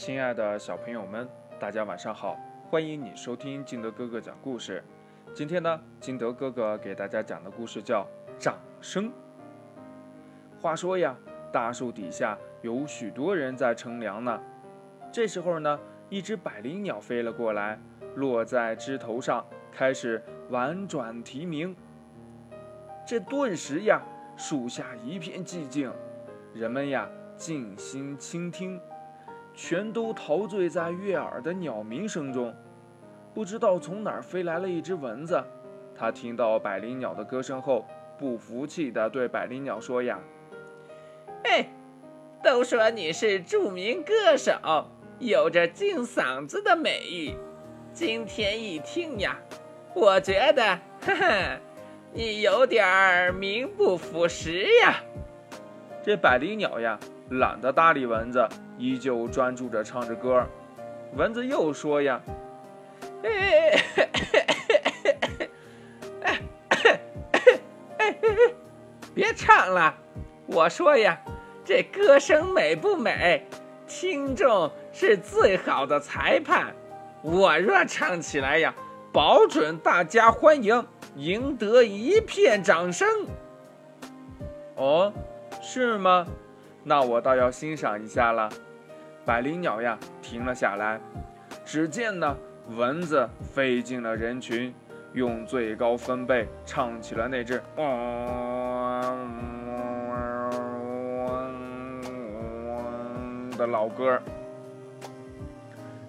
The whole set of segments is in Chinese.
亲爱的小朋友们，大家晚上好！欢迎你收听金德哥哥讲故事。今天呢，金德哥哥给大家讲的故事叫《掌声》。话说呀，大树底下有许多人在乘凉呢。这时候呢，一只百灵鸟飞了过来，落在枝头上，开始婉转啼鸣。这顿时呀，树下一片寂静，人们呀静心倾听。全都陶醉在悦耳的鸟鸣声中。不知道从哪儿飞来了一只蚊子，它听到百灵鸟的歌声后，不服气地对百灵鸟说：“呀，哎，都说你是著名歌手，有着金嗓子的美誉。今天一听呀，我觉得，哈哈，你有点名不副实呀。”这百灵鸟呀，懒得搭理蚊子。依旧专注着唱着歌，蚊子又说呀：“别唱了，我说呀，这歌声美不美，听众是最好的裁判。我若唱起来呀，保准大家欢迎，赢得一片掌声。”哦，是吗？那我倒要欣赏一下了。百灵鸟呀，停了下来。只见呢，蚊子飞进了人群，用最高分贝唱起了那只“嗡嗡嗡的老歌。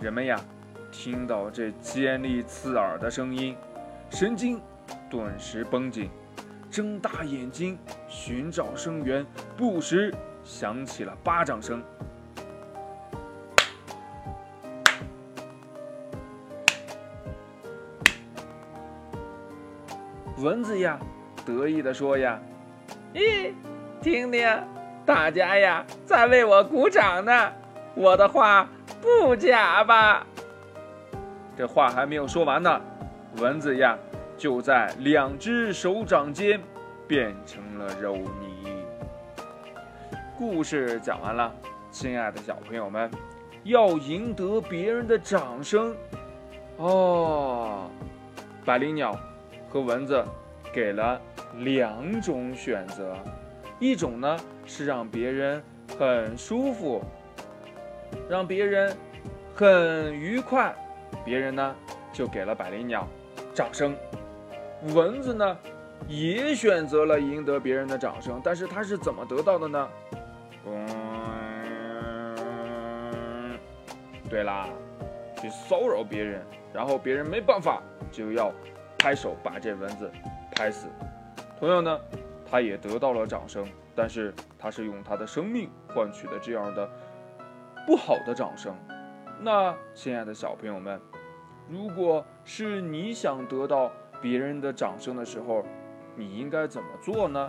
人们呀，听到这尖利刺耳的声音，神经顿时绷紧，睁大眼睛寻找声源，不时响起了巴掌声。蚊子呀，得意地说呀：“咦，听听，大家呀在为我鼓掌呢，我的话不假吧？”这话还没有说完呢，蚊子呀就在两只手掌间变成了肉泥。故事讲完了，亲爱的小朋友们，要赢得别人的掌声哦，百灵鸟。和蚊子给了两种选择，一种呢是让别人很舒服，让别人很愉快，别人呢就给了百灵鸟掌声。蚊子呢也选择了赢得别人的掌声，但是它是怎么得到的呢？嗯，对啦，去骚扰别人，然后别人没办法就要。拍手把这蚊子拍死，同样呢，他也得到了掌声，但是他是用他的生命换取的这样的不好的掌声。那亲爱的小朋友们，如果是你想得到别人的掌声的时候，你应该怎么做呢？